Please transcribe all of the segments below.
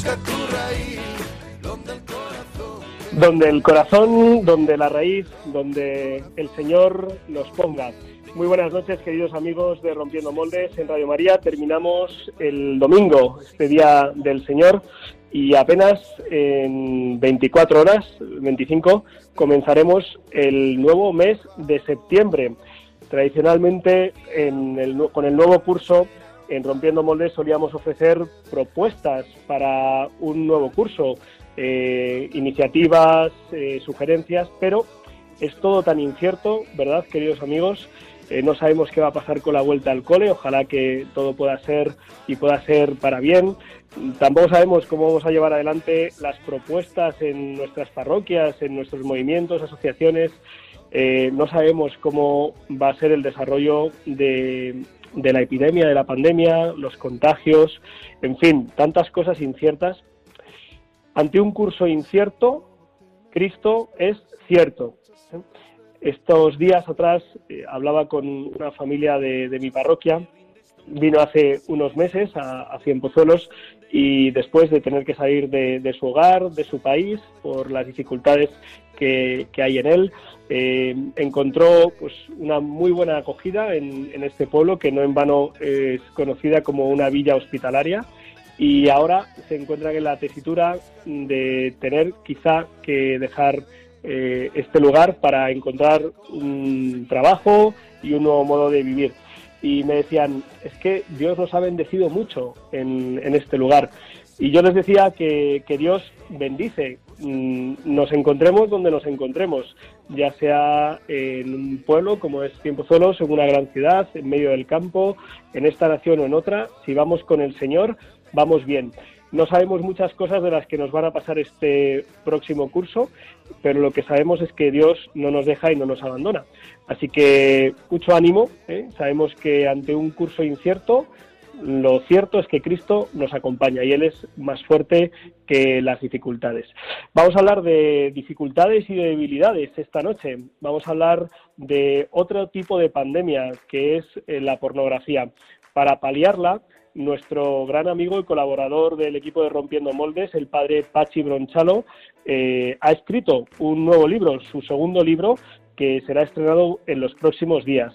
busca tu raíz, donde el corazón... Donde la raíz, donde el Señor nos ponga. Muy buenas noches, queridos amigos de Rompiendo Moldes en Radio María. Terminamos el domingo, este día del Señor, y apenas en 24 horas, 25, comenzaremos el nuevo mes de septiembre. Tradicionalmente, en el, con el nuevo curso en Rompiendo Moldes solíamos ofrecer propuestas para un nuevo curso, eh, iniciativas, eh, sugerencias, pero es todo tan incierto, ¿verdad, queridos amigos? Eh, no sabemos qué va a pasar con la vuelta al cole, ojalá que todo pueda ser y pueda ser para bien. Tampoco sabemos cómo vamos a llevar adelante las propuestas en nuestras parroquias, en nuestros movimientos, asociaciones. No sabemos cómo va a ser el desarrollo de, de la epidemia, de la pandemia, los contagios, en fin, tantas cosas inciertas. Ante un curso incierto, Cristo es cierto. Estos días atrás eh, hablaba con una familia de, de, mi parroquia, vino hace unos meses a, a Cienpozuelos y después de tener que salir de, su hogar, de su país, por las dificultades que, que hay en él, eh, encontró pues, una muy buena acogida en, en, este pueblo que no en vano es conocida como una villa hospitalaria y ahora se encuentra en la tesitura de tener quizá que dejar eh, este lugar para encontrar un trabajo y un nuevo modo de vivir. Y me decían, es que Dios nos ha bendecido mucho en, en este lugar. Y yo les decía que, que Dios bendice, mm, nos encontremos donde nos encontremos, ya sea en un pueblo como es Tiempo Solos, en una gran ciudad, en medio del campo, en esta nación o en otra, si vamos con el Señor, vamos bien. No sabemos muchas cosas de las que nos van a pasar este próximo curso, pero lo que sabemos es que Dios no nos deja y no nos abandona. Así que mucho ánimo. ¿eh? Sabemos que ante un curso incierto, lo cierto es que Cristo nos acompaña y Él es más fuerte que las dificultades. Vamos a hablar de dificultades y de debilidades esta noche. Vamos a hablar de otro tipo de pandemia que es eh, la pornografía. Para paliarla, nuestro gran amigo y colaborador del equipo de Rompiendo Moldes, el padre Pachi Bronchalo, eh, ha escrito un nuevo libro, su segundo libro, que será estrenado en los próximos días.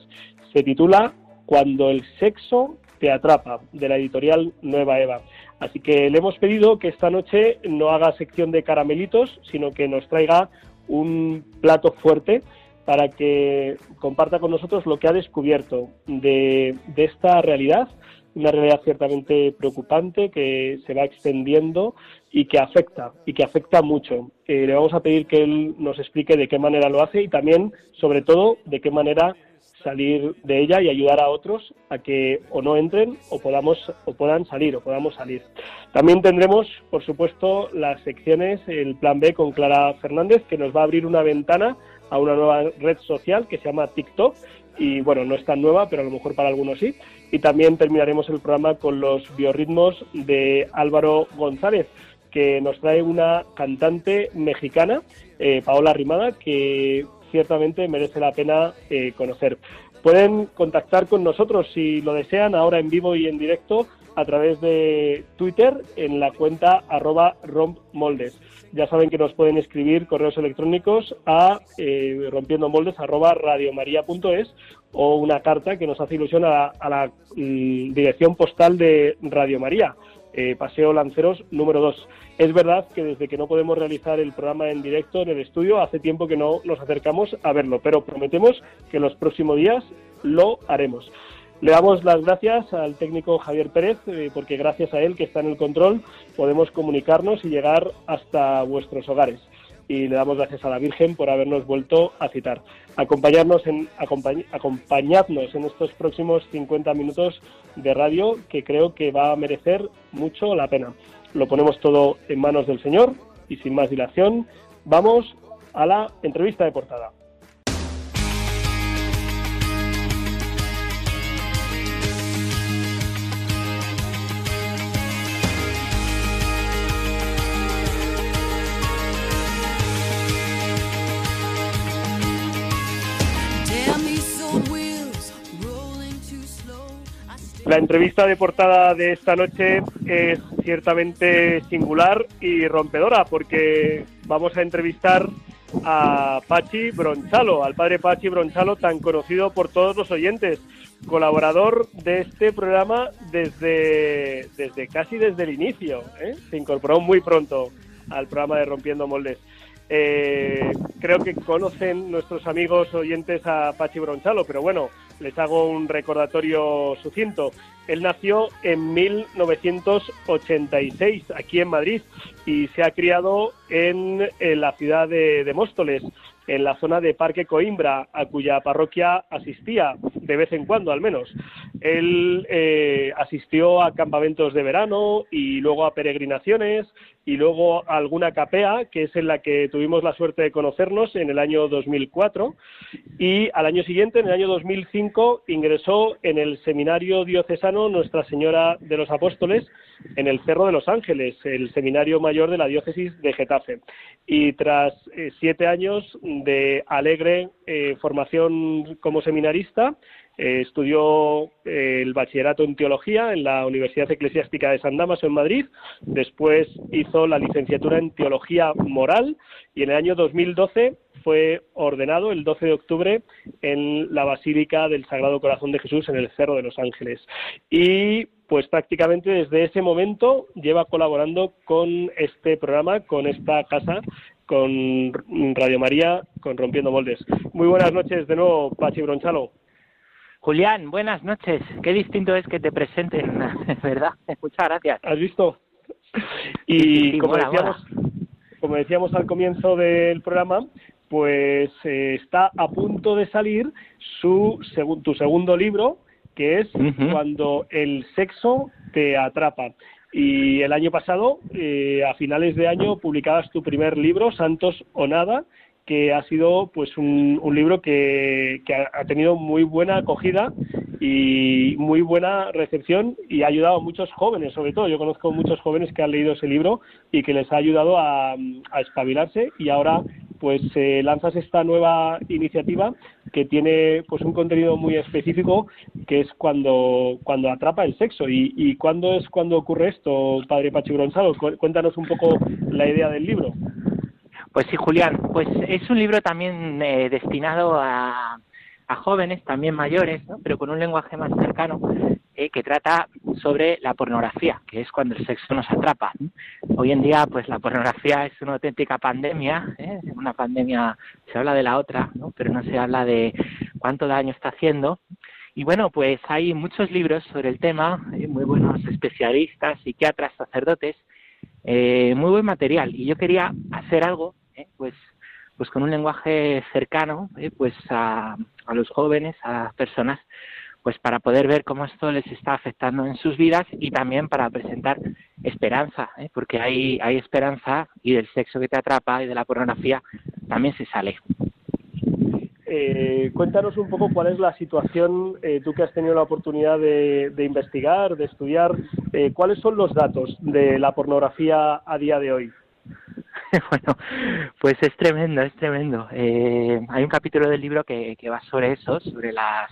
Se titula Cuando el sexo te atrapa, de la editorial Nueva Eva. Así que le hemos pedido que esta noche no haga sección de caramelitos, sino que nos traiga un plato fuerte para que comparta con nosotros lo que ha descubierto de, de esta realidad una realidad ciertamente preocupante que se va extendiendo y que afecta, y que afecta mucho. Eh, le vamos a pedir que él nos explique de qué manera lo hace y también, sobre todo, de qué manera salir de ella y ayudar a otros a que o no entren o podamos o puedan salir o podamos salir. También tendremos, por supuesto, las secciones, el plan B con Clara Fernández, que nos va a abrir una ventana a una nueva red social que se llama TikTok y bueno, no es tan nueva, pero a lo mejor para algunos sí. Y también terminaremos el programa con los biorritmos de Álvaro González, que nos trae una cantante mexicana, eh, Paola Rimada, que ciertamente merece la pena eh, conocer. Pueden contactar con nosotros si lo desean ahora en vivo y en directo a través de Twitter en la cuenta arroba rompmoldes. Ya saben que nos pueden escribir correos electrónicos a eh, rompiendomoldes arroba radiomaria.es o una carta que nos hace ilusión a, la mm, dirección postal de Radio María, eh, Paseo Lanceros número 2. Es verdad que desde que no podemos realizar el programa en directo en el estudio, hace tiempo que no nos acercamos a verlo, pero prometemos que los próximos días lo haremos. Le damos las gracias al técnico Javier Pérez, eh, porque gracias a él, que está en el control, podemos comunicarnos y llegar hasta vuestros hogares. Y le damos gracias a la Virgen por habernos vuelto a citar. Acompañarnos en, acompañadnos en estos próximos 50 minutos de radio, que creo que va a merecer mucho la pena. Lo ponemos todo en manos del Señor y sin más dilación, vamos a la entrevista de portada. La entrevista de portada de esta noche es ciertamente singular y rompedora porque vamos a entrevistar a Pachi Bronchalo, al padre Pachi Bronchalo, tan conocido por todos los oyentes, colaborador de este programa desde, desde casi desde el inicio. ¿eh? Se incorporó muy pronto al programa de Rompiendo Moldes. Eh, creo que conocen nuestros amigos oyentes a Pachi Bronchalo, pero bueno, les hago un recordatorio sucinto. Él nació en 1986 aquí en Madrid y se ha criado en, la ciudad de Móstoles en la zona de Parque Coimbra, a cuya parroquia asistía de vez en cuando al menos. Él eh, asistió a campamentos de verano y luego a peregrinaciones y luego a alguna capea, que es en la que tuvimos la suerte de conocernos en el año 2004. Y al año siguiente, en el año 2005, ingresó en el Seminario Diocesano Nuestra Señora de los Apóstoles en el Cerro de los Ángeles, el Seminario Mayor de la Diócesis de Getafe. Y tras eh, siete años de alegre eh, formación como seminarista, eh, estudió eh, el bachillerato en teología en la Universidad Eclesiástica de San Damaso en Madrid. Después hizo la licenciatura en teología moral y en el año 2012 fue ordenado el 12 de octubre en la Basílica del Sagrado Corazón de Jesús en el Cerro de los Ángeles. Y pues prácticamente desde ese momento lleva colaborando con este programa, con esta casa, con Radio María, con Rompiendo Moldes. Muy buenas noches de nuevo, Pachi Bronchalo. Julián, buenas noches. Qué distinto es que te presenten, ¿verdad? Muchas gracias. ¿Has visto? Y como, decíamos, como decíamos al comienzo del programa, pues eh, está a punto de salir su tu segundo libro, que es Cuando el sexo te atrapa. Y el año pasado, eh, a finales de año, publicabas tu primer libro, Santos o Nada, que ha sido pues un, libro que, ha tenido muy buena acogida y muy buena recepción y ha ayudado a muchos jóvenes, sobre todo. Yo conozco muchos jóvenes que han leído ese libro y que les ha ayudado a, a espabilarse y ahora pues eh, lanzas esta nueva iniciativa que tiene pues un contenido muy específico que es cuando cuando atrapa el sexo. Y, y cuándo es cuando ocurre esto padre Pachi Bronzado cuéntanos un poco la idea del libro pues sí, Julián, pues es un libro también eh, destinado a, jóvenes, también mayores, ¿no? pero con un lenguaje más cercano, eh, que trata sobre la pornografía, que es cuando el sexo nos atrapa. Hoy en día, pues la pornografía es una auténtica pandemia, ¿eh? una pandemia, se habla de la otra, ¿no? pero no se habla de cuánto daño está haciendo. Y bueno, pues hay muchos libros sobre el tema, muy buenos especialistas, psiquiatras, sacerdotes, muy buen material. Y yo quería hacer algo ¿eh? pues pues con un lenguaje cercano ¿eh? pues a, a, los jóvenes a las personas pues para poder ver cómo esto les está afectando en sus vidas y también para presentar esperanza ¿eh? porque hay hay esperanza y del sexo que te atrapa y de la pornografía también se sale cuéntanos un poco cuál es la situación, tú que has tenido la oportunidad de, de investigar, de estudiar, cuáles son los datos de la pornografía a día de hoy. bueno, pues es tremendo, es tremendo. Eh, hay un capítulo del libro que, que va sobre eso, sobre las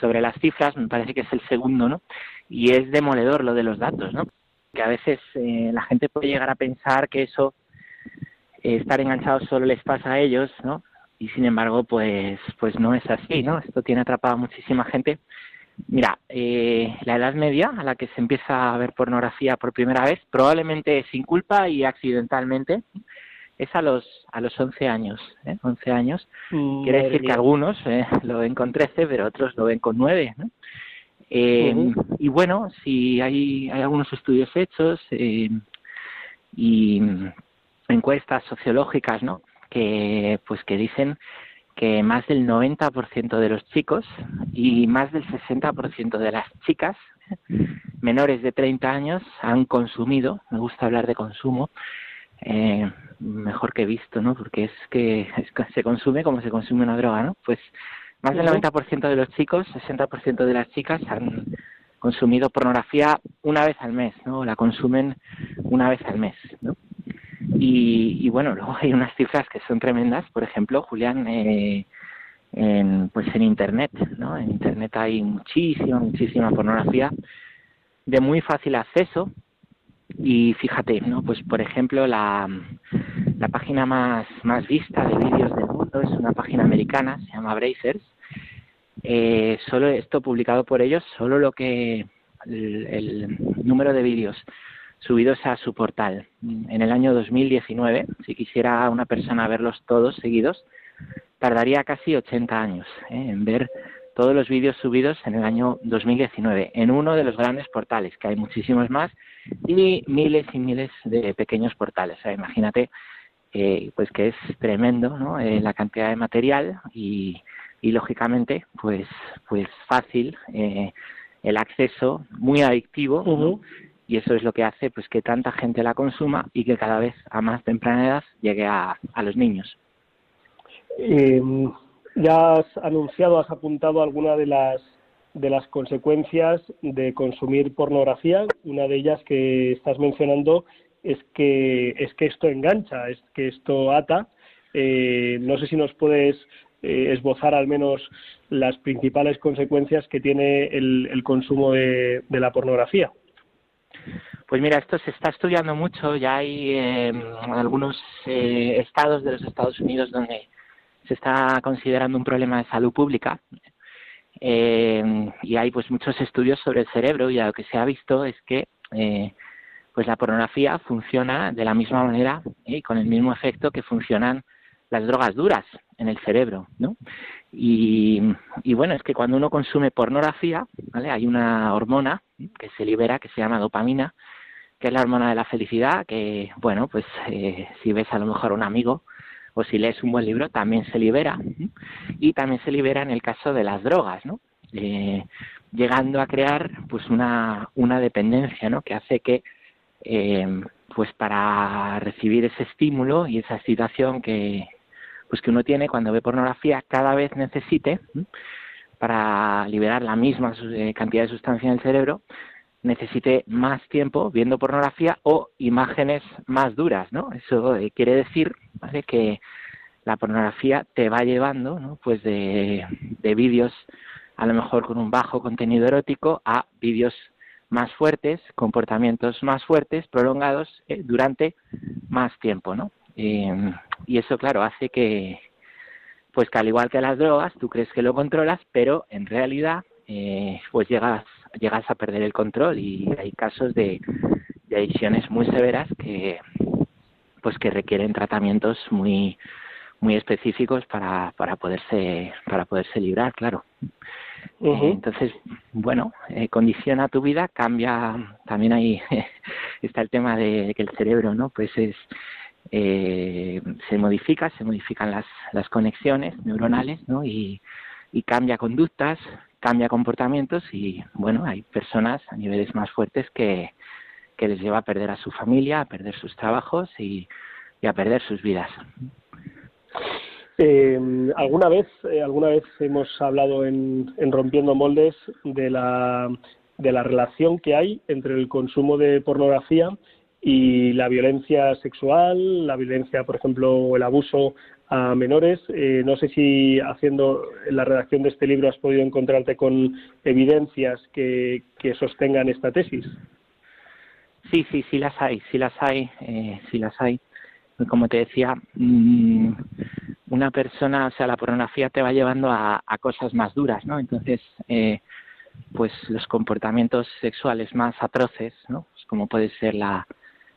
sobre las cifras, me parece que es el segundo, ¿no? Y es demoledor lo de los datos, ¿no? Que a veces eh, la gente puede llegar a pensar que eso, eh, estar enganchados solo les pasa a ellos, ¿no? Y sin embargo, pues, pues no es así, ¿no? Esto tiene atrapado a muchísima gente Mira, eh, la edad media a la que se empieza a ver pornografía por primera vez, probablemente sin culpa y accidentalmente, es a los a los 11 años. ¿eh? 11 años. Mm, Quiere decir que algunos eh, lo ven con 13, pero otros lo ven con 9. ¿no? Eh. Y bueno, si hay, hay algunos estudios hechos eh, y encuestas sociológicas, ¿no? Que pues que dicen que más del 90% de los chicos y más del 60% de las chicas menores de 30 años han consumido, me gusta hablar de consumo, eh, mejor que visto, ¿no? Porque es que, es que se consume como se consume una droga, ¿no? Pues más del Ujú. 90% de los chicos, 60% de las chicas han consumido pornografía una vez al mes, ¿no? La consumen una vez al mes, ¿no? Y, y bueno, luego hay unas cifras que son tremendas. Por ejemplo, Julián, eh, en, pues en Internet, ¿no? En Internet hay muchísima, muchísima pornografía de muy fácil acceso. Y fíjate, ¿no? Pues por ejemplo, la, la página más, más vista de vídeos del mundo es una página americana, se llama Brazers. Eh, solo esto publicado por ellos, solo lo que el, el número de vídeos subidos a su portal en el año 2019, si quisiera una persona verlos todos seguidos, tardaría casi 80 años ¿eh? en ver todos los vídeos subidos en el año 2019 en uno de los grandes portales, que hay muchísimos más, y miles y miles de pequeños portales. Imagínate eh, pues que es tremendo ¿no? Eh, la cantidad de material y, y lógicamente pues pues fácil eh, el acceso muy adictivo. Y eso es lo que hace pues que tanta gente la consuma y que cada vez a más temprana edad llegue a, los niños. Eh, ya has anunciado, has apuntado alguna de las de las consecuencias de consumir pornografía. Una de ellas que estás mencionando es que es que esto engancha, es que esto ata. Eh, no sé si nos puedes eh, esbozar al menos las principales consecuencias que tiene el, consumo de la pornografía. Pues mira, esto se está estudiando mucho. Ya hay eh, algunos eh, estados de los Estados Unidos donde se está considerando un problema de salud pública. Eh, y hay pues muchos estudios sobre el cerebro y lo que se ha visto es que eh, pues la pornografía funciona de la misma manera y con el mismo efecto que funcionan las drogas duras en el cerebro, ¿no? Y, y bueno, es que cuando uno consume pornografía, ¿vale? Hay una hormona que se libera que se llama dopamina, que es la hormona de la felicidad, que, bueno, pues eh, si ves a lo mejor un amigo o si lees un buen libro, también se libera. Y también se libera en el caso de las drogas, ¿no? Eh, llegando a crear pues una, una dependencia, ¿no? Que hace que eh, pues para recibir ese estímulo y esa excitación que pues que uno tiene cuando ve pornografía cada vez necesite para liberar la misma eh, cantidad de sustancia en el cerebro necesite más tiempo viendo pornografía o imágenes más duras, ¿no? Eso eh, quiere decir. Que la pornografía te va llevando, ¿no? Pues de, de vídeos a lo mejor con un bajo contenido erótico a vídeos más fuertes, comportamientos más fuertes, prolongados eh, durante más tiempo, ¿no? Eh, y eso, claro, hace que, pues que al igual que las drogas, tú crees que lo controlas, pero en realidad, eh, pues llegas, llegas a perder el control y hay casos de, de adicciones muy severas que, pues que requieren tratamientos muy, muy específicos para, para poderse, para poderse librar, claro. Eh, entonces, bueno, eh, condiciona tu vida, cambia, también ahí está el tema de que el cerebro, ¿no? Pues es, eh, se modifica, se modifican las, las conexiones neuronales, ¿no? Y, y cambia conductas, cambia comportamientos y, bueno, hay personas a niveles más fuertes que, que les lleva a perder a su familia, a perder sus trabajos y, y a perder sus vidas. Eh, alguna vez, eh, alguna vez hemos hablado en, en rompiendo moldes de la de la relación que hay entre el consumo de pornografía y la violencia sexual, la violencia, por ejemplo, el abuso a menores. Eh, no sé si haciendo la redacción de este libro has podido encontrarte con evidencias que, que sostengan esta tesis. Sí, sí, sí las hay, sí las hay, eh, sí las hay. Como te decía, mm, una persona, o sea, la pornografía te va llevando a, a cosas más duras, ¿no? Entonces, eh, pues los comportamientos sexuales más atroces, ¿no? Pues como puede ser la,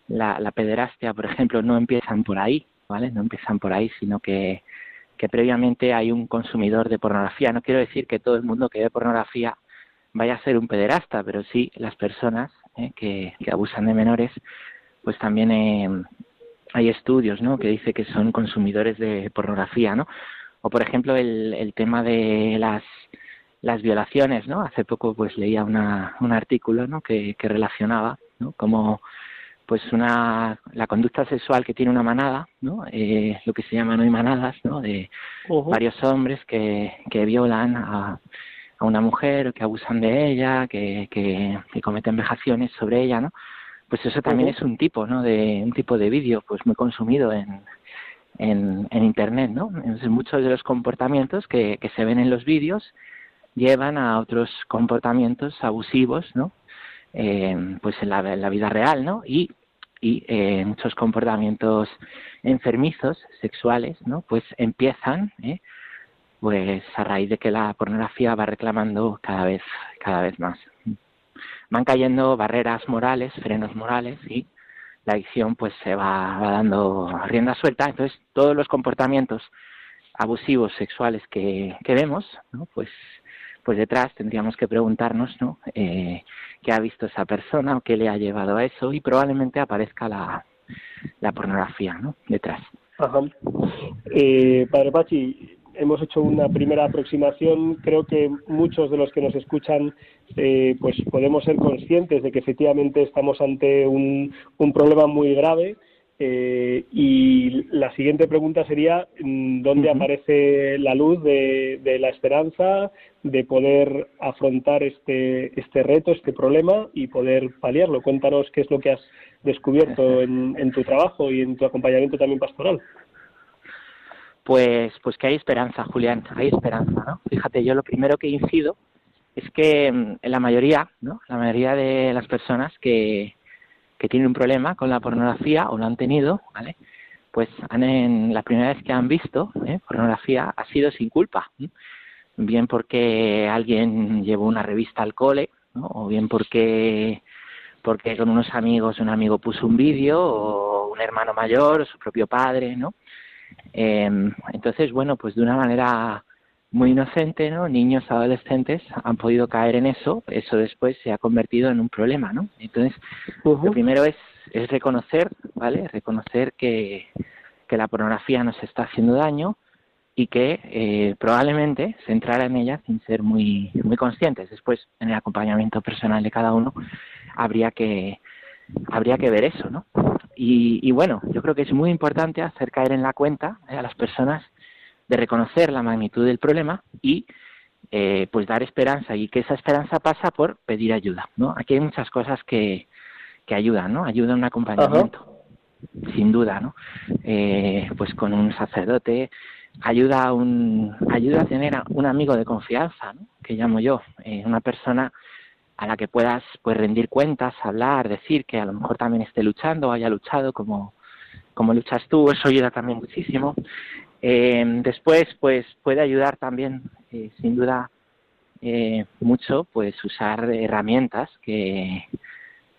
la, la, pederastia, por ejemplo, no empiezan por ahí, ¿vale? No empiezan por ahí, sino que, que previamente hay un consumidor de pornografía. No quiero decir que todo el mundo que ve pornografía vaya a ser un pederasta, pero sí las personas ¿eh? que, que, abusan de menores, pues también eh, hay estudios, ¿no? Que dice que son consumidores de pornografía, ¿no? O por ejemplo el, el tema de las las violaciones, ¿no? Hace poco pues leía una, un artículo, ¿no? Que, que relacionaba, ¿no? Como pues una la conducta sexual que tiene una manada, ¿no? Eh, lo que se llaman hoy manadas, ¿no? De uh -huh. varios hombres que, que violan a, a una mujer, que abusan de ella, que, que, que cometen vejaciones sobre ella, ¿no? Pues eso también uh -huh. es un tipo, ¿no? De un tipo de vídeo, pues muy consumido en, en, en internet, ¿no? Entonces muchos de los comportamientos que, que se ven en los vídeos llevan a otros comportamientos abusivos, ¿no? Eh, pues en la, vida real, ¿no? Y, y eh, muchos comportamientos enfermizos sexuales, ¿no? Pues empiezan, ¿eh? pues a raíz de que la pornografía va reclamando cada vez, cada vez más. Van cayendo barreras morales, frenos morales y la adicción pues se va, va dando rienda suelta. Entonces todos los comportamientos abusivos sexuales que, que vemos, ¿no? pues pues detrás tendríamos que preguntarnos ¿no? Eh, qué ha visto esa persona o qué le ha llevado a eso y probablemente aparezca la, la pornografía ¿no? detrás. Ajá. Eh, padre Pachi, hemos hecho una primera aproximación. Creo que muchos de los que nos escuchan eh, pues podemos ser conscientes de que efectivamente estamos ante un, un problema muy grave eh, y la siguiente pregunta sería, mm, ¿dónde uh -huh. aparece la luz de, de, la esperanza de poder afrontar este, este reto, este problema y poder paliarlo? Cuéntanos qué es lo que has descubierto en, en tu trabajo y en tu acompañamiento también pastoral. Pues, pues que hay esperanza, Julián, hay esperanza, ¿no? Fíjate, yo lo primero que incido es que en la mayoría, ¿no? La mayoría de las personas que, que tienen un problema con la pornografía o lo han tenido, ¿vale? Pues han en, la primera vez que han visto ¿eh? pornografía ha sido sin culpa, ¿eh? bien porque alguien llevó una revista al cole, ¿no? o bien porque porque con unos amigos un amigo puso un vídeo o un hermano mayor o su propio padre, ¿no? Eh, entonces, bueno, pues de una manera muy inocente, ¿no? Niños, adolescentes han podido caer en eso, eso después se ha convertido en un problema, ¿no? Entonces, uh -huh. lo primero es, es reconocer, ¿vale? Reconocer que, que la pornografía nos está haciendo daño y que eh, probablemente se entrara en ella sin ser muy, muy conscientes. Después, en el acompañamiento personal de cada uno, habría que, habría que ver eso, ¿no? Y, y bueno, yo creo que es muy importante hacer caer en la cuenta ¿eh? a las personas de reconocer la magnitud del problema y eh, pues dar esperanza y que esa esperanza pasa por pedir ayuda, ¿no? Aquí hay muchas cosas que, que ayudan, ¿no? Ayuda un acompañamiento, Ajá. sin duda, ¿no? Eh, pues con un sacerdote, ayuda a un, ayuda a tener a un amigo de confianza, ¿no? Que llamo yo, eh, una persona a la que puedas pues rendir cuentas, hablar, decir que a lo mejor también esté luchando o haya luchado como, como luchas tú, eso ayuda también muchísimo. Eh, después, pues puede ayudar también, eh, sin duda, eh, mucho, pues usar herramientas que,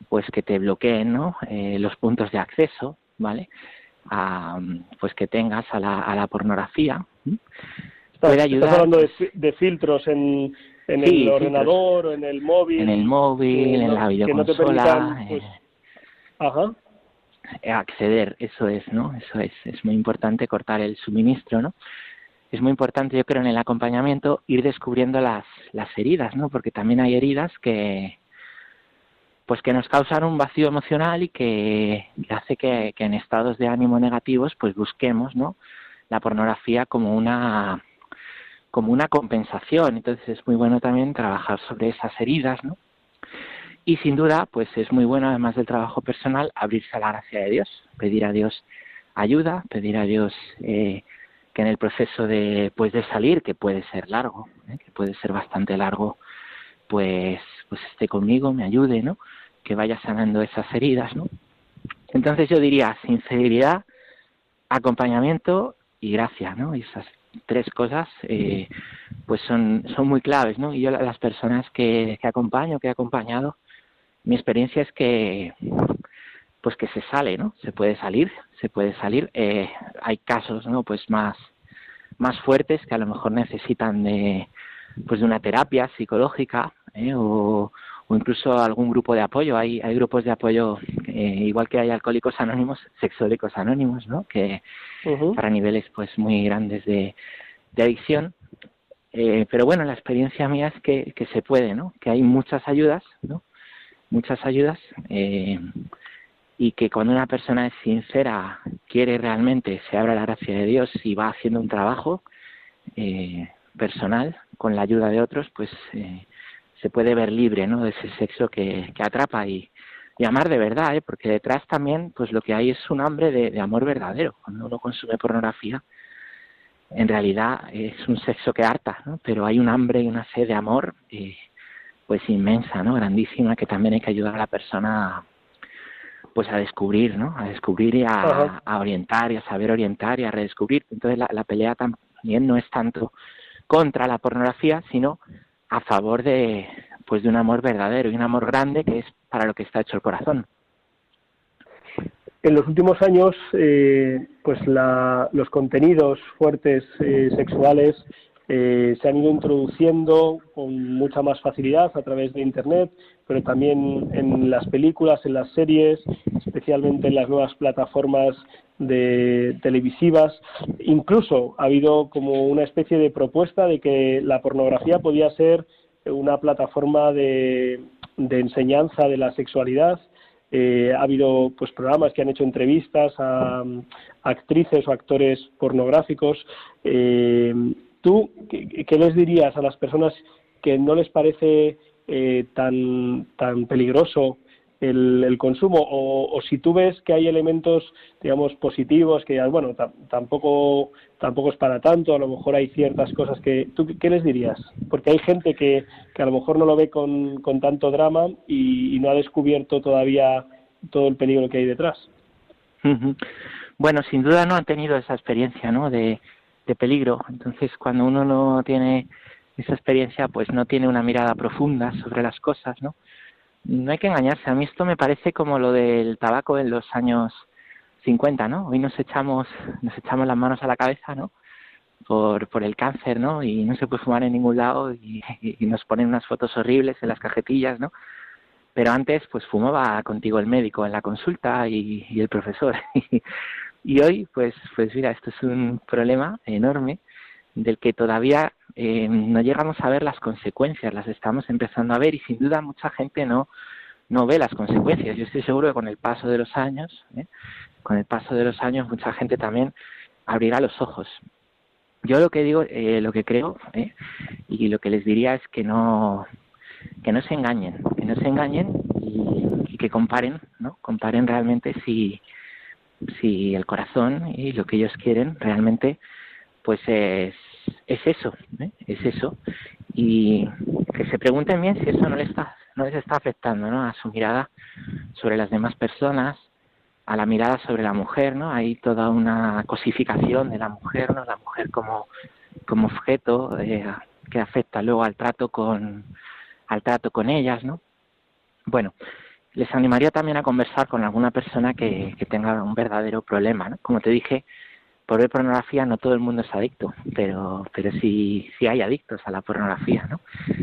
pues que te bloqueen, ¿no? Eh, los puntos de acceso, ¿vale? A, pues que tengas a la, a la pornografía. Puede ayudar. Estás hablando de, de filtros en, en sí, el ordenador, o en el móvil. En el móvil, en la videoconsola. Que no te permitan, pues... Ajá acceder, eso es, ¿no? Eso es, es muy importante cortar el suministro, ¿no? Es muy importante, yo creo, en el acompañamiento ir descubriendo las, las heridas, ¿no? Porque también hay heridas que, pues que nos causan un vacío emocional y que, hace que en estados de ánimo negativos, pues busquemos, ¿no? La pornografía como una como una compensación. Entonces es muy bueno también trabajar sobre esas heridas, ¿no? Y sin duda, pues es muy bueno, además del trabajo personal, abrirse a la gracia de Dios, pedir a Dios ayuda, pedir a Dios eh, que en el proceso de, pues de salir, que puede ser largo, ¿eh? que puede ser bastante largo, pues, pues esté conmigo, me ayude, ¿no? Que vaya sanando esas heridas, ¿no? Entonces yo diría sinceridad, acompañamiento y gracia, ¿no? Y esas tres cosas eh, pues son, son muy claves, ¿no? Y yo las personas que, que acompaño, que he acompañado, mi experiencia es que pues que se sale, ¿no? Se puede salir, se puede salir. Eh, hay casos, ¿no? Pues más más fuertes que a lo mejor necesitan de pues de una terapia psicológica ¿eh? o, o incluso algún grupo de apoyo. Hay, hay grupos de apoyo, eh, igual que hay alcohólicos anónimos, sexólicos anónimos, ¿no? Que para niveles pues muy grandes de, de adicción. Eh, pero bueno, la experiencia mía es que, que se puede, ¿no? Que hay muchas ayudas, ¿no? Muchas ayudas eh, y que cuando una persona es sincera, quiere realmente, se abre la gracia de Dios y va haciendo un trabajo eh, personal con la ayuda de otros, pues eh, se puede ver libre ¿no? de ese sexo que, atrapa y, amar de verdad, ¿eh? porque detrás también pues lo que hay es un hambre de, de, amor verdadero. Cuando uno consume pornografía, en realidad es un sexo que harta, ¿no? pero hay un hambre y una sed de amor eh, pues inmensa, ¿no? grandísima, que también hay que ayudar a la persona pues a descubrir, ¿no? A descubrir y a, a, orientar y a saber orientar y a redescubrir. Entonces la, la pelea también no es tanto contra la pornografía, sino a favor de pues de un amor verdadero y un amor grande que es para lo que está hecho el corazón. En los últimos años, eh, pues la, los contenidos fuertes eh, sexuales eh, se han ido introduciendo con mucha más facilidad a través de Internet, pero también en las películas, en las series, especialmente en las nuevas plataformas de televisivas. Incluso ha habido como una especie de propuesta de que la pornografía podía ser una plataforma de, de enseñanza de la sexualidad. Eh, ha habido pues programas que han hecho entrevistas a, a actrices o actores pornográficos. Eh, ¿Tú qué, les dirías a las personas que no les parece eh, tan, tan peligroso el, el consumo o, o, si tú ves que hay elementos digamos positivos que bueno tampoco tampoco es para tanto a lo mejor hay ciertas cosas que tú qué les dirías porque hay gente que, que a lo mejor no lo ve con, con tanto drama y, y, no ha descubierto todavía todo el peligro que hay detrás. Bueno sin duda no han tenido esa experiencia no de, de peligro entonces cuando uno no tiene esa experiencia pues no tiene una mirada profunda sobre las cosas no no hay que engañarse. A mí esto me parece como lo del tabaco en los años 50, ¿no? Hoy nos echamos, nos echamos las manos a la cabeza, ¿no? Por, por el cáncer, ¿no? Y no se puede fumar en ningún lado y, y nos ponen unas fotos horribles en las cajetillas, ¿no? Pero antes, pues fumaba contigo el médico en la consulta y, y el profesor. y hoy, pues, pues mira, esto es un problema enorme del que todavía eh, no llegamos a ver las consecuencias, las estamos empezando a ver y sin duda mucha gente no, no ve las consecuencias. Yo estoy seguro que con el paso de los años, ¿eh? con el paso de los años, mucha gente también abrirá los ojos. Yo lo que digo, eh, lo que creo, ¿eh? y lo que les diría es que no, que no se engañen, que no se engañen y, y que comparen, ¿no? Comparen realmente si, si el corazón y lo que ellos quieren realmente pues es, es eso, ¿eh? es eso. Y que se pregunten bien si eso no, le está, no les está afectando ¿no? a su mirada sobre las demás personas, a la mirada sobre la mujer, ¿no? Hay toda una cosificación de la mujer, ¿no? La mujer como, como objeto eh, que afecta luego al trato con al trato con ellas, ¿no? Bueno, les animaría también a conversar con alguna persona que, tenga un verdadero problema, ¿no? Como te dije, por ver pornografía no todo el mundo es adicto, pero, pero sí, sí hay adictos a la pornografía, ¿no?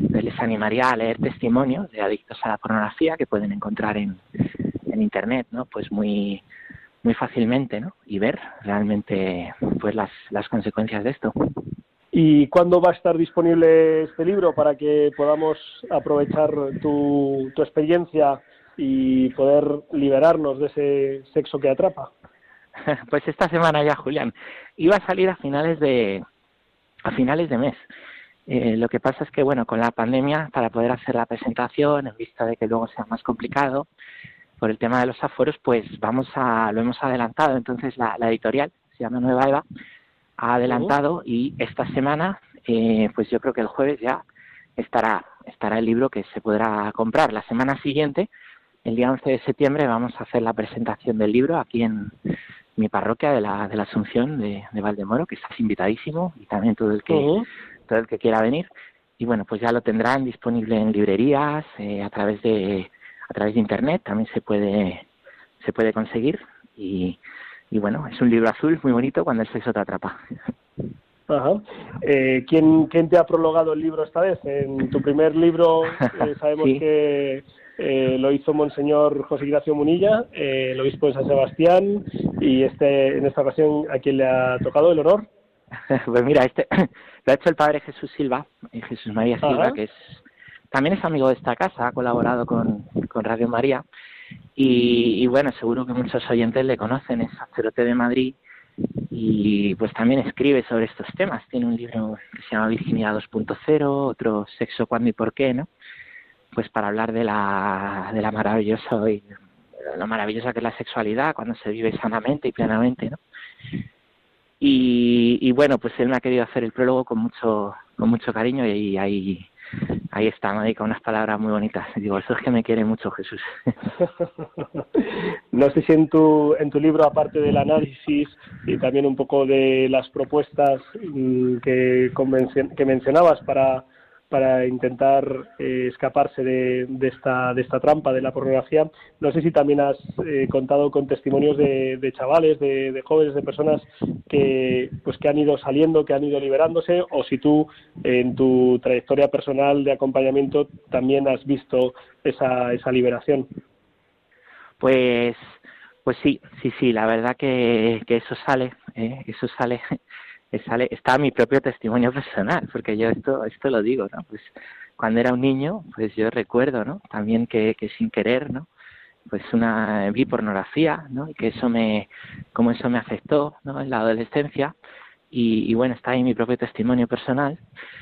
Les animaría a leer testimonios de adictos a la pornografía que pueden encontrar en, en internet, ¿no? Pues muy, muy fácilmente, ¿no? Y ver realmente pues las, las consecuencias de esto. ¿Y cuándo va a estar disponible este libro para que podamos aprovechar tu, tu experiencia y poder liberarnos de ese sexo que atrapa? Pues esta semana ya, Julián. Iba a salir a finales de a finales de mes. Eh, lo que pasa es que, bueno, con la pandemia, para poder hacer la presentación, en vista de que luego sea más complicado, por el tema de los aforos, pues vamos a, lo hemos adelantado. Entonces, la, la editorial, se llama Nueva Eva, ha adelantado y esta semana, eh, pues yo creo que el jueves ya estará, estará el libro que se podrá comprar. La semana siguiente, el día 11 de septiembre, vamos a hacer la presentación del libro aquí en, mi parroquia de la, de la Asunción de, de Valdemoro, que estás invitadísimo y también todo el que todo el que quiera venir. Y bueno, pues ya lo tendrán disponible en librerías, eh, a través de a través de internet también se puede se puede conseguir y, y bueno, es un libro azul muy bonito cuando el sexo te atrapa. Ajá. Eh, ¿quién, ¿Quién te ha prologado el libro esta vez? En tu primer libro eh, sabemos que eh, lo hizo Monseñor José Ignacio Munilla, eh, el obispo de San Sebastián, y este en esta ocasión, ¿a quién le ha tocado el honor? pues mira, este lo ha hecho el padre Jesús Silva, eh, Jesús María Silva, Ajá. que es también es amigo de esta casa, ha colaborado con, con Radio María y, y bueno, seguro que muchos oyentes le conocen, es sacerdote de Madrid y pues también escribe sobre estos temas. Tiene un libro que se llama Virginidad 2.0, otro Sexo, Cuándo y Por qué, ¿no? Pues para hablar de la, de la maravillosa y lo maravillosa que es la sexualidad cuando se vive sanamente y plenamente, ¿no? Y, y bueno, pues él me ha querido hacer el prólogo con mucho, con mucho cariño y ahí, ahí está, me dedica unas palabras muy bonitas. Digo, eso es que me quiere mucho Jesús. no sé si en tu, en tu libro, aparte del análisis y también un poco de las propuestas mm, que, que mencionabas para, para intentar eh, escaparse de, esta, de esta trampa de la pornografía, no sé si también has eh, contado con testimonios de, de chavales, de, de jóvenes, de personas que, pues, que han ido saliendo, que han ido liberándose, o si tú en tu trayectoria personal de acompañamiento también has visto esa, esa liberación. Pues, pues sí, sí, sí, la verdad que, que eso sale, ¿eh? eso sale, sale, está mi propio testimonio personal, porque yo esto, esto lo digo, ¿no? Pues cuando era un niño, pues yo recuerdo, ¿no? También que, que sin querer, ¿no? Pues una vi pornografía, ¿no? Y que eso me, como eso me afectó, ¿no? En la adolescencia. Y, y bueno, está ahí mi propio testimonio personal.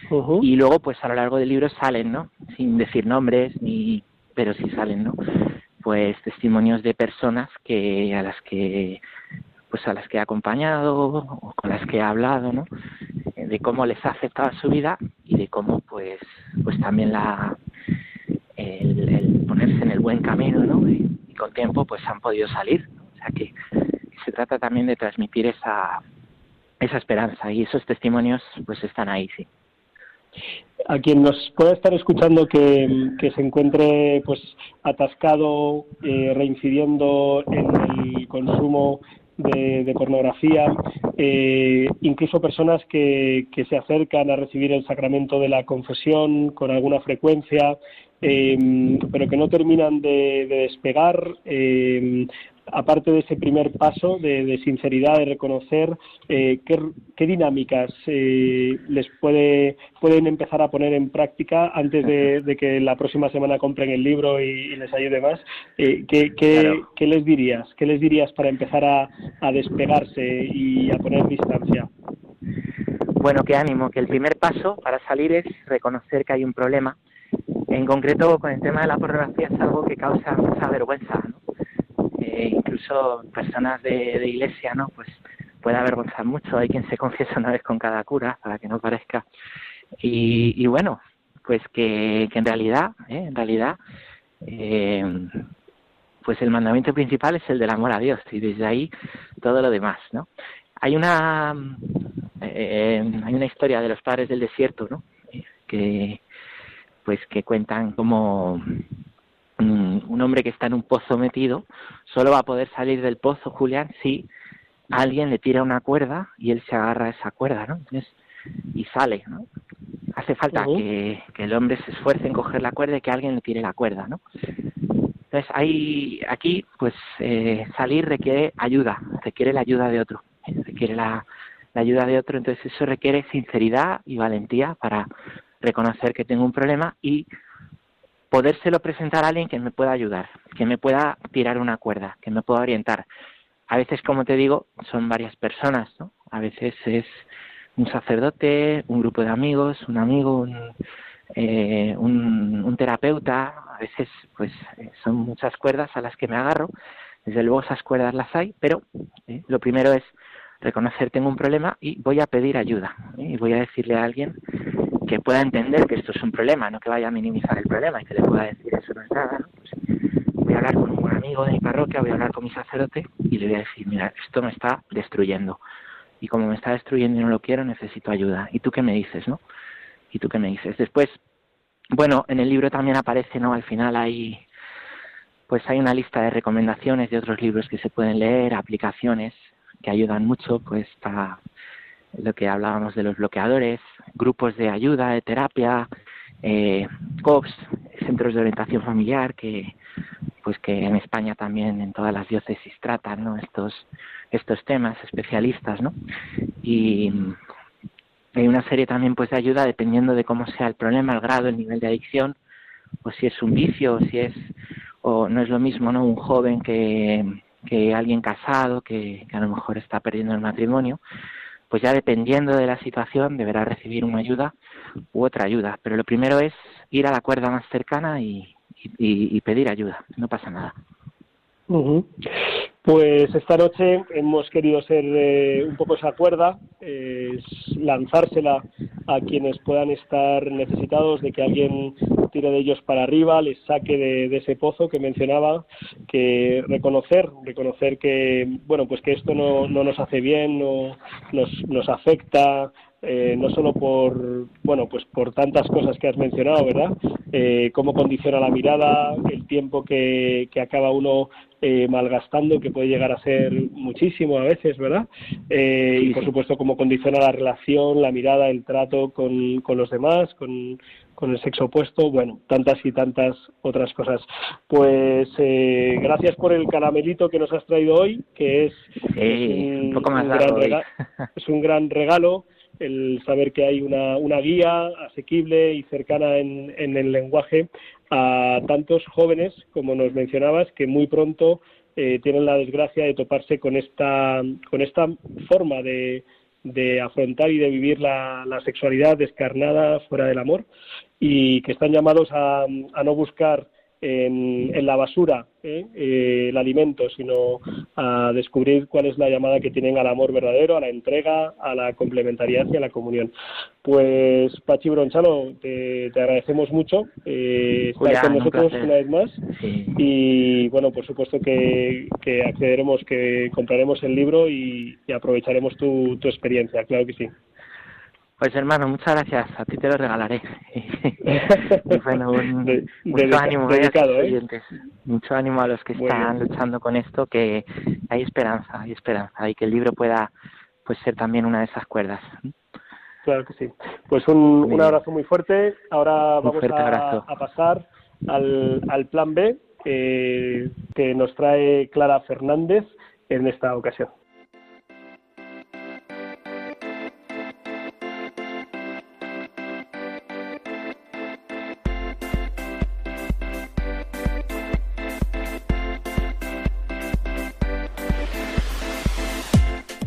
Ujú. Y luego, pues a lo largo del libro salen, ¿no? Sin decir nombres, ni, pero sí salen, ¿no? Pues testimonios de personas que a las que pues a las que he acompañado o con las que he hablado, ¿no? Eh, De cómo les ha afectado su vida y de cómo, pues, pues también la el, ponerse en el buen camino, ¿no? Y, con tiempo, pues han podido salir. O sea que, se trata también de transmitir esa esa esperanza y esos testimonios, pues están ahí, sí. a quien nos pueda estar escuchando que, que se encuentre pues atascado, eh, reincidiendo en el consumo de, pornografía, eh, incluso personas que, que se acercan a recibir el sacramento de la confesión con alguna frecuencia, eh, pero que no terminan de, de despegar. eh, aparte de ese primer paso de, de sinceridad, de reconocer eh, qué, qué dinámicas eh, les puede, pueden empezar a poner en práctica antes de, de que la próxima semana compren el libro y, y les ayude más, eh, ¿qué, qué, Claro. qué les dirías? ¿Qué les dirías para empezar a, a despegarse y a poner distancia? Bueno, qué ánimo, que el primer paso para salir es reconocer que hay un problema. En concreto, con el tema de la pornografía es algo que causa mucha vergüenza, ¿no? Eh, incluso personas de, de iglesia, ¿no? Pues puede avergonzar mucho. Hay quien se confiesa una vez con cada cura, para que no parezca. Y, y bueno, pues que, que en realidad, ¿eh? en realidad, eh, pues el mandamiento principal es el del amor a Dios y desde ahí todo lo demás, ¿no? Hay una eh, hay una historia de los padres del desierto, ¿no? Eh, Que pues que cuentan como un hombre que está en un pozo metido solo va a poder salir del pozo, Julián, si alguien le tira una cuerda y él se agarra a esa cuerda, ¿no? Entonces, y sale, ¿no? Hace falta que, que el hombre se esfuerce en coger la cuerda y que alguien le tire la cuerda, ¿no? Entonces, aquí, pues, eh, salir requiere ayuda, requiere la ayuda de otro, requiere la, la ayuda de otro, entonces eso requiere sinceridad y valentía para reconocer que tengo un problema y podérselo presentar a alguien que me pueda ayudar, que me pueda tirar una cuerda, que me pueda orientar. A veces, como te digo, son varias personas, ¿no? A veces es un sacerdote, un grupo de amigos, un amigo, un, eh, un, terapeuta, a veces pues eh, son muchas cuerdas a las que me agarro, desde luego esas cuerdas las hay, pero eh, lo primero es reconocer tengo un problema y voy a pedir ayuda ¿eh? y voy a decirle a alguien que pueda entender que esto es un problema, no que vaya a minimizar el problema y que le pueda decir eso no es nada. Pues, voy a hablar con un buen amigo de mi parroquia, voy a hablar con mi sacerdote y le voy a decir, mira, esto me está destruyendo. Y como me está destruyendo y no lo quiero, necesito ayuda. ¿Y tú qué me dices, no? ¿Y tú qué me dices? Después, bueno, en el libro también aparece, ¿no? Al final hay, pues hay una lista de recomendaciones de otros libros que se pueden leer, aplicaciones que ayudan mucho, pues para lo que hablábamos de los bloqueadores, grupos de ayuda, de terapia, eh, COPS, centros de orientación familiar, que pues que en España también en todas las diócesis tratan ¿no? estos estos temas especialistas, ¿no? Y hay una serie también pues de ayuda dependiendo de cómo sea el problema, el grado, el nivel de adicción, o si es un vicio, o si es o no es lo mismo, ¿no? Un joven que, que alguien casado que, que a lo mejor está perdiendo el matrimonio, pues ya dependiendo de la situación deberá recibir una ayuda u otra ayuda. Pero lo primero es ir a la cuerda más cercana y, y, pedir ayuda, no pasa nada. Pues esta noche hemos querido ser eh, un poco esa cuerda, lanzársela a quienes puedan estar necesitados de que alguien tire de ellos para arriba, les saque de, ese pozo que mencionaba, que reconocer, reconocer que bueno pues que esto no, no nos hace bien, no nos, nos afecta, eh, no solo por bueno pues por tantas cosas que has mencionado verdad eh, cómo condiciona la mirada el tiempo que, que acaba uno eh, malgastando que puede llegar a ser muchísimo a veces verdad eh, y por supuesto cómo condiciona la relación la mirada el trato con, con los demás con, con el sexo opuesto, bueno, tantas y tantas otras cosas. Pues eh, gracias por el caramelito que nos has traído hoy, que es, un, gran es un gran regalo el saber que hay una, una guía asequible y cercana en, en, el lenguaje a tantos jóvenes, como nos mencionabas, que muy pronto eh, tienen la desgracia de toparse con esta, con esta forma de, de afrontar y de vivir la, la, sexualidad descarnada fuera del amor y que están llamados a, a no buscar en, en la basura ¿eh? Eh, el alimento, sino a descubrir cuál es la llamada que tienen al amor verdadero, a la entrega, a la complementariedad y a la comunión. Pues Pachi Bronchalo, te, agradecemos mucho eh, estar con nosotros una vez más y bueno, por supuesto que, que, accederemos, que compraremos el libro y, y aprovecharemos tu, tu experiencia, claro que sí. Pues hermano, muchas gracias. A ti te lo regalaré. bueno, mucho ánimo a los ¿eh? Mucho ánimo a los que están luchando con esto, que hay esperanza, hay esperanza y que el libro pueda pues ser también una de esas cuerdas. Claro que sí. Pues un, un abrazo muy fuerte. Ahora vamos a, a, pasar al, al plan B eh, que nos trae Clara Fernández en esta ocasión.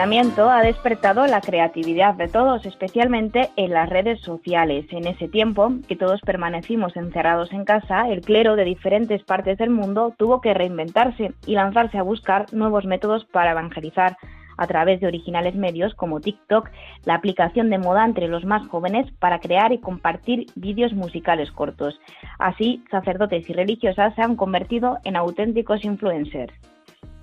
Ha despertado la creatividad de todos, especialmente en las redes sociales. En ese tiempo que todos permanecimos encerrados en casa, el clero de diferentes partes del mundo tuvo que reinventarse y lanzarse a buscar nuevos métodos para evangelizar a través de originales medios como TikTok, la aplicación de moda entre los más jóvenes para crear y compartir vídeos musicales cortos. Así, sacerdotes y religiosas se han convertido en auténticos influencers.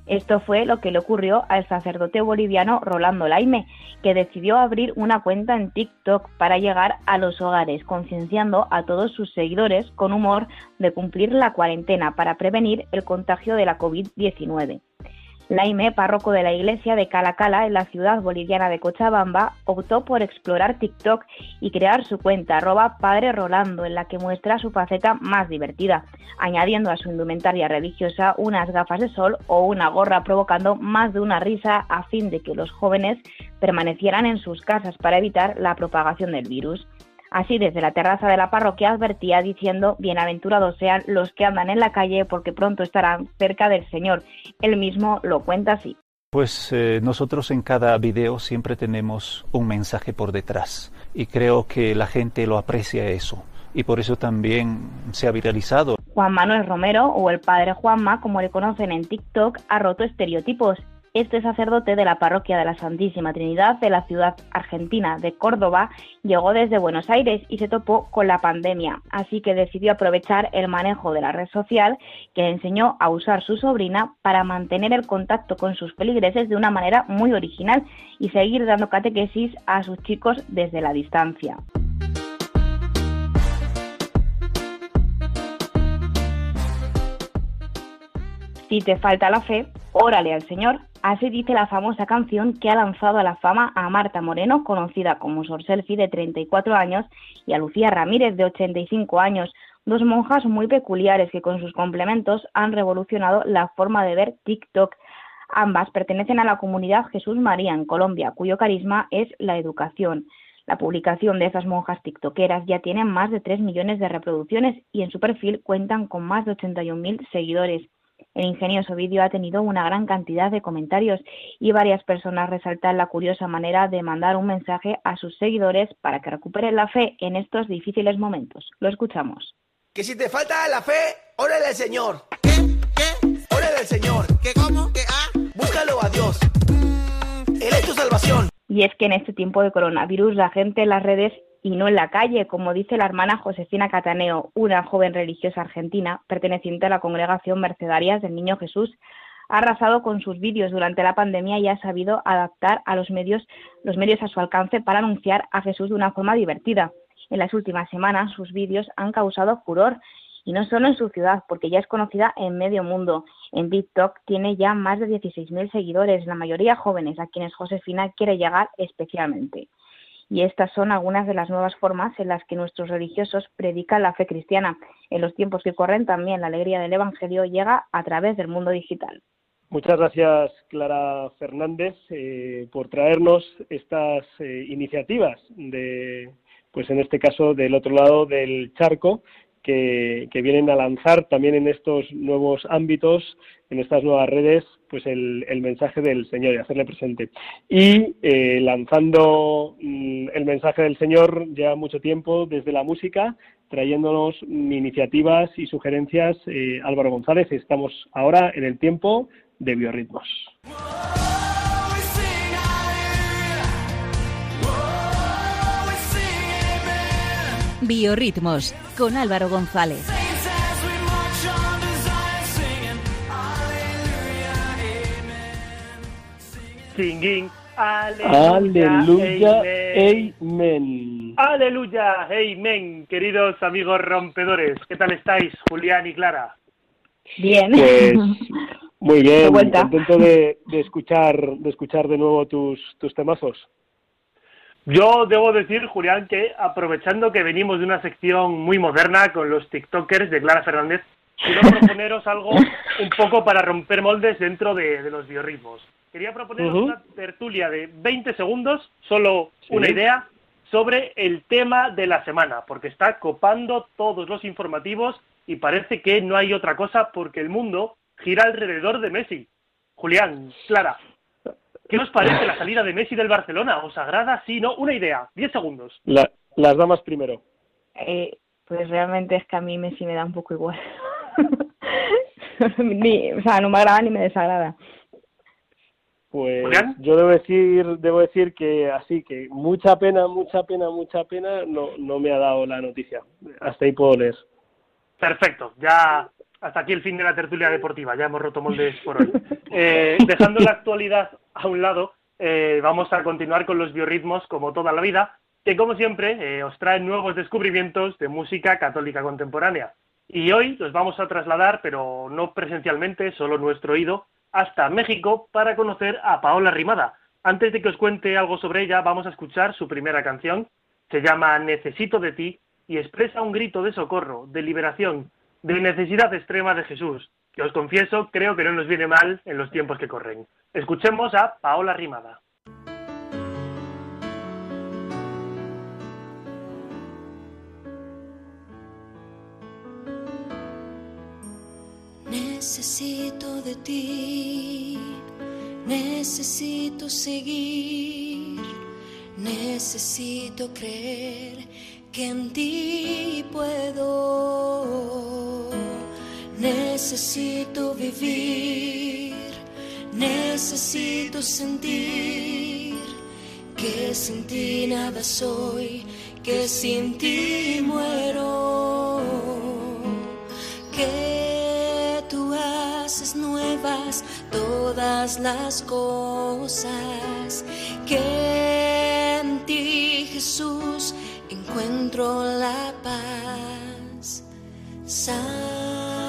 Esto fue lo que le ocurrió al sacerdote boliviano Rolando Laime, que decidió abrir una cuenta en TikTok para llegar a los hogares, concienciando a todos sus seguidores con humor de cumplir la cuarentena para prevenir el contagio de la COVID-19. Laime, párroco de la iglesia de Calacala en la ciudad boliviana de Cochabamba, optó por explorar TikTok y crear su cuenta arroba Padre Rolando, en la que muestra su faceta más divertida, añadiendo a su indumentaria religiosa unas gafas de sol o una gorra provocando más de una risa a fin de que los jóvenes permanecieran en sus casas para evitar la propagación del virus. Así, desde la terraza de la parroquia advertía diciendo, bienaventurados sean los que andan en la calle porque pronto estarán cerca del Señor. Él mismo lo cuenta así. Pues eh, nosotros en cada video siempre tenemos un mensaje por detrás y creo que la gente lo aprecia eso y por eso también se ha viralizado. Juan Manuel Romero, o el padre Juanma, como le conocen en TikTok, ha roto estereotipos este sacerdote de la parroquia de la Santísima Trinidad de la ciudad argentina de Córdoba llegó desde Buenos Aires y se topó con la pandemia, así que decidió aprovechar el manejo de la red social que le enseñó a usar su sobrina para mantener el contacto con sus feligreses de una manera muy original y seguir dando catequesis a sus chicos desde la distancia. Si te falta la fe, órale al Señor. Así dice la famosa canción que ha lanzado a la fama a Marta Moreno, conocida como Sor Selfie, de 34 años, y a Lucía Ramírez, de 85 años, dos monjas muy peculiares que con sus complementos han revolucionado la forma de ver TikTok. Ambas pertenecen a la comunidad Jesús María en Colombia, cuyo carisma es la educación. La publicación de esas monjas tiktokeras ya tiene más de 3 millones de reproducciones y en su perfil cuentan con más de 81.000 seguidores. El ingenioso vídeo ha tenido una gran cantidad de comentarios y varias personas resaltan la curiosa manera de mandar un mensaje a sus seguidores para que recuperen la fe en estos difíciles momentos. Lo escuchamos. Que si te falta la fe, órale al Señor. ¿Qué? ¿Qué? Órale al Señor. ¿Qué cómo? ¿Qué ah? Búscalo a Dios. Mm, él es tu salvación. Y es que en este tiempo de coronavirus la gente en las redes y no en la calle, como dice la hermana Josefina Cataneo, una joven religiosa argentina perteneciente a la congregación Mercedarias del Niño Jesús. Ha arrasado con sus vídeos durante la pandemia y ha sabido adaptar a los medios, los medios a su alcance para anunciar a Jesús de una forma divertida. En las últimas semanas sus vídeos han causado furor y no solo en su ciudad, porque ya es conocida en medio mundo. En TikTok tiene ya más de 16.000 seguidores, la mayoría jóvenes, a quienes Josefina quiere llegar especialmente y estas son algunas de las nuevas formas en las que nuestros religiosos predican la fe cristiana. En los tiempos que corren también la alegría del Evangelio llega a través del mundo digital. Muchas gracias, Clara Fernández, eh, por traernos estas eh, iniciativas de, pues en este caso, del otro lado del charco, que, vienen a lanzar también en estos nuevos ámbitos, en estas nuevas redes, pues el, mensaje del Señor y hacerle presente. Y eh, lanzando mm, el mensaje del Señor ya mucho tiempo desde la música, trayéndonos iniciativas y sugerencias, eh, Álvaro González, estamos ahora en el tiempo de biorritmos. Biorritmos con Álvaro González. Singing. Aleluya, amen. Aleluya, amen, queridos amigos rompedores. ¿Qué tal estáis, Julián y Clara? Bien. Pues, muy bien, contento de, de, escuchar, de escuchar de nuevo tus, tus temazos. Yo debo decir, Julián, que aprovechando que venimos de una sección muy moderna con los TikTokers de Clara Fernández, quiero proponeros algo un poco para romper moldes dentro de, los biorritmos. Quería proponeros una tertulia de 20 segundos, solo una idea, sobre el tema de la semana, porque está copando todos los informativos y parece que no hay otra cosa porque el mundo gira alrededor de Messi. Julián, Clara, ¿Qué os parece la salida de Messi del Barcelona? ¿Os agrada? Sí, no. Una idea. Diez segundos. las damas primero. Eh, pues realmente es que a mí Messi me da un poco igual. ni, o sea, no me agrada ni me desagrada. Pues yo debo decir, debo decir que así que mucha pena, mucha pena, mucha pena no, no me ha dado la noticia. Hasta ahí puedo leer. Perfecto, ya hasta aquí el fin de la tertulia deportiva, ya hemos roto moldes por hoy. Eh, dejando la actualidad a un lado, eh, vamos a continuar con los biorritmos como toda la vida, que como siempre eh, os traen nuevos descubrimientos de música católica contemporánea. Y hoy los vamos a trasladar, pero no presencialmente, solo nuestro oído, hasta México para conocer a Paola Rimada. Antes de que os cuente algo sobre ella, vamos a escuchar su primera canción. Se llama Necesito de ti y expresa un grito de socorro, de liberación, de necesidad extrema de Jesús, que os confieso creo que no nos viene mal en los tiempos que corren. Escuchemos a Paola Rimada. Necesito de ti, necesito seguir, necesito creer que en ti puedo. Necesito vivir, necesito sentir que sin ti nada soy, que sin ti muero. Que tú haces nuevas todas las cosas, que en ti Jesús encuentro la paz. Sáname.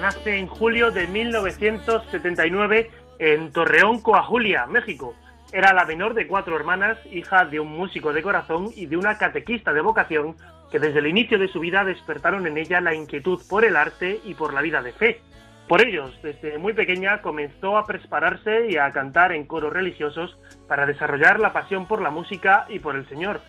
Nace en julio de 1979 en Torreón, Coahuila, México. Era la menor de cuatro hermanas, hija de un músico de corazón y de una catequista de vocación que desde el inicio de su vida despertaron en ella la inquietud por el arte y por la vida de fe. Por ellos, desde muy pequeña comenzó a prepararse y a cantar en coros religiosos para desarrollar la pasión por la música y por el Señor.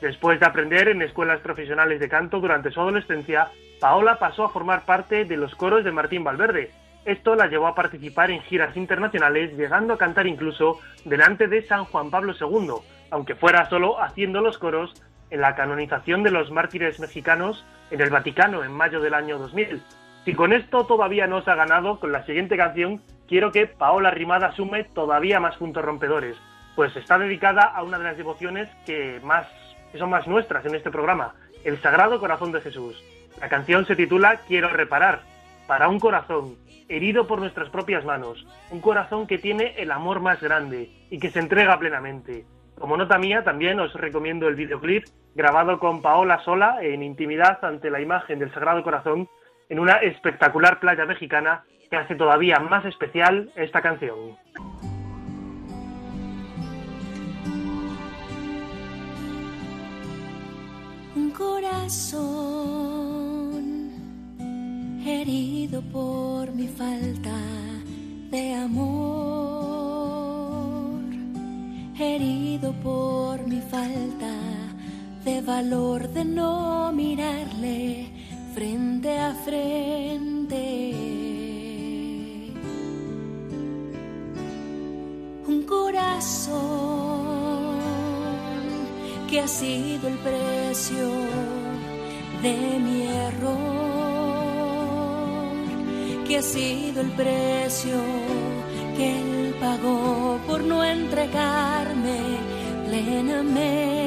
Después de aprender en escuelas profesionales de canto durante su adolescencia, Paola pasó a formar parte de los coros de Martín Valverde. Esto la llevó a participar en giras internacionales, llegando a cantar incluso delante de San Juan Pablo II, aunque fuera solo haciendo los coros en la canonización de los mártires mexicanos en el Vaticano en mayo del año 2000. Si con esto todavía no se ha ganado, con la siguiente canción quiero que Paola Rimada sume todavía más puntos rompedores, pues está dedicada a una de las devociones que más que son más nuestras en este programa, el Sagrado Corazón de Jesús. La canción se titula Quiero reparar, para un corazón herido por nuestras propias manos, un corazón que tiene el amor más grande y que se entrega plenamente. Como nota mía, también os recomiendo el videoclip grabado con Paola sola en intimidad ante la imagen del Sagrado Corazón en una espectacular playa mexicana que hace todavía más especial esta canción. un corazón herido por mi falta de amor, herido por mi falta de valor de no mirarle frente a frente. Un corazón que ha sido el precio de mi error, que ha sido el precio que él pagó por no entregarme plenamente.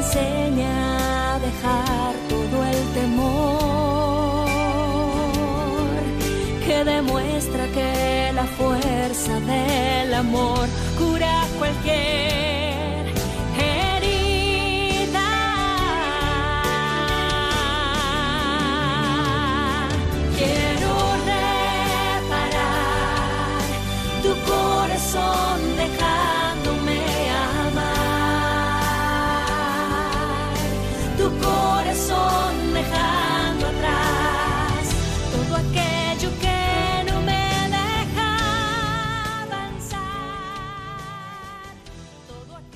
Enseña a dejar todo el temor, que demuestra que la fuerza del amor cura cualquier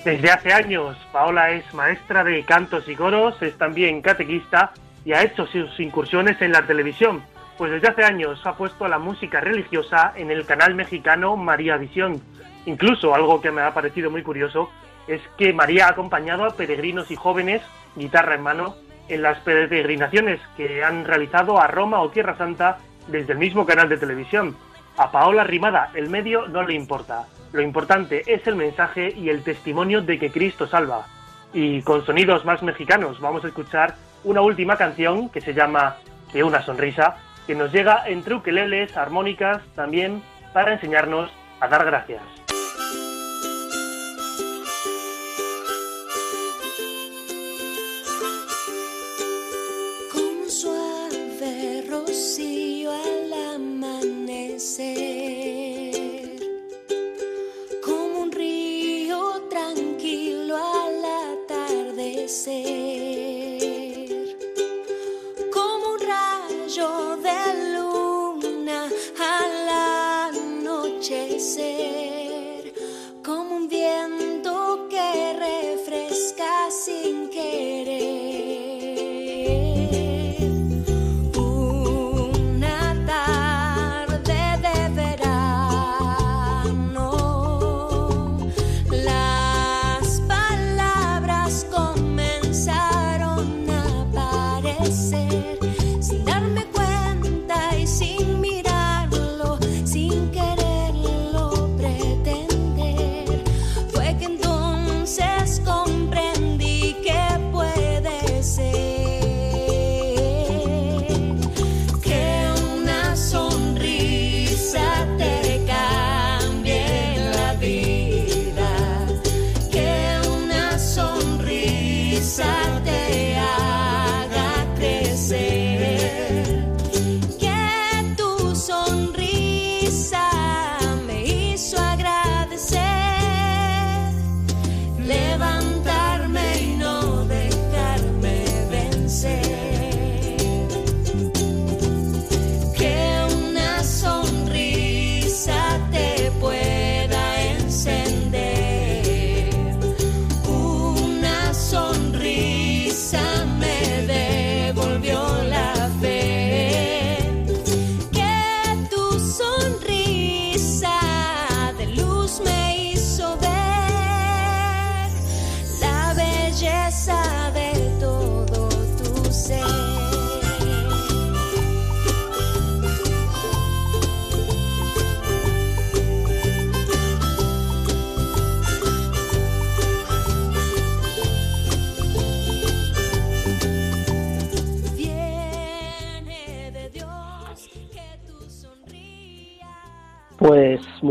Desde hace años, Paola es maestra de cantos y coros, es también catequista y ha hecho sus incursiones en la televisión. Pues desde hace años ha puesto la música religiosa en el canal mexicano María Visión. Incluso algo que me ha parecido muy curioso es que María ha acompañado a peregrinos y jóvenes, guitarra en mano, en las peregrinaciones que han realizado a Roma o Tierra Santa desde el mismo canal de televisión. A Paola Rimada el medio no le importa. Lo importante es el mensaje y el testimonio de que Cristo salva. Y con sonidos más mexicanos vamos a escuchar una última canción que se llama De una sonrisa, que nos llega entre ukeleles, armónicas, también para enseñarnos a dar gracias.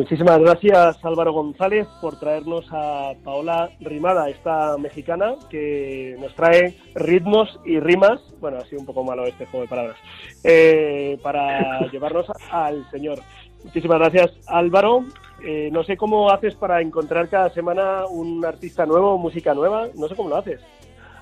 Muchísimas gracias Álvaro González por traernos a Paola Rimada, esta mexicana que nos trae ritmos y rimas, bueno, ha sido un poco malo este juego de palabras, eh, para llevarnos al Señor. Muchísimas gracias Álvaro. Eh, no sé cómo haces para encontrar cada semana un artista nuevo, música nueva, no sé cómo lo haces.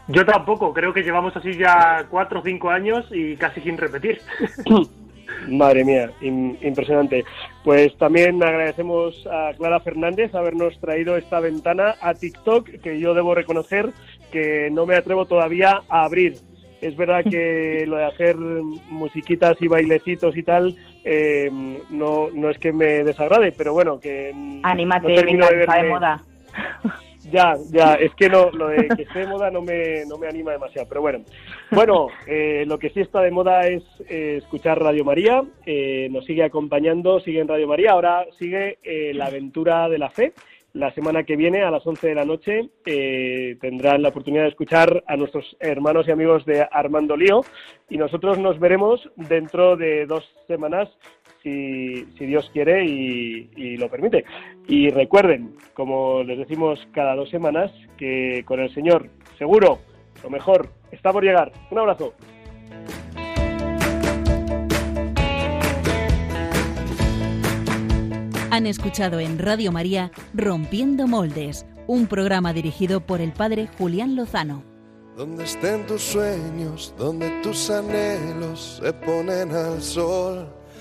Yo tampoco, creo que llevamos así ya cuatro o cinco años y casi sin repetir. Madre mía, im- impresionante. Pues también agradecemos a Clara Fernández habernos traído esta ventana a TikTok, que yo debo reconocer que no me atrevo todavía a abrir. Es verdad que lo de hacer musiquitas y bailecitos y tal eh, no, no es que me desagrade, pero bueno, que no Anímate, termino venga, de moda. Ya, ya, es que no, lo de que esté de moda no me, no me anima demasiado, pero bueno. Bueno, eh, lo que sí está de moda es eh, escuchar Radio María, eh, nos sigue acompañando, sigue en Radio María, ahora sigue la aventura de la fe. La semana que viene, a las 11 de la noche, tendrán la oportunidad de escuchar a nuestros hermanos y amigos de Armando Lío y nosotros nos veremos dentro de dos semanas si, Dios quiere y, lo permite. Y recuerden, como les decimos cada dos semanas, que con el Señor, seguro, lo mejor está por llegar. Un abrazo. Han escuchado en Radio María Rompiendo Moldes, un programa dirigido por el padre Julián Lozano. Donde estén tus sueños, donde tus anhelos se ponen al sol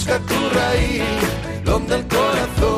busca tu raíz, donde el corazón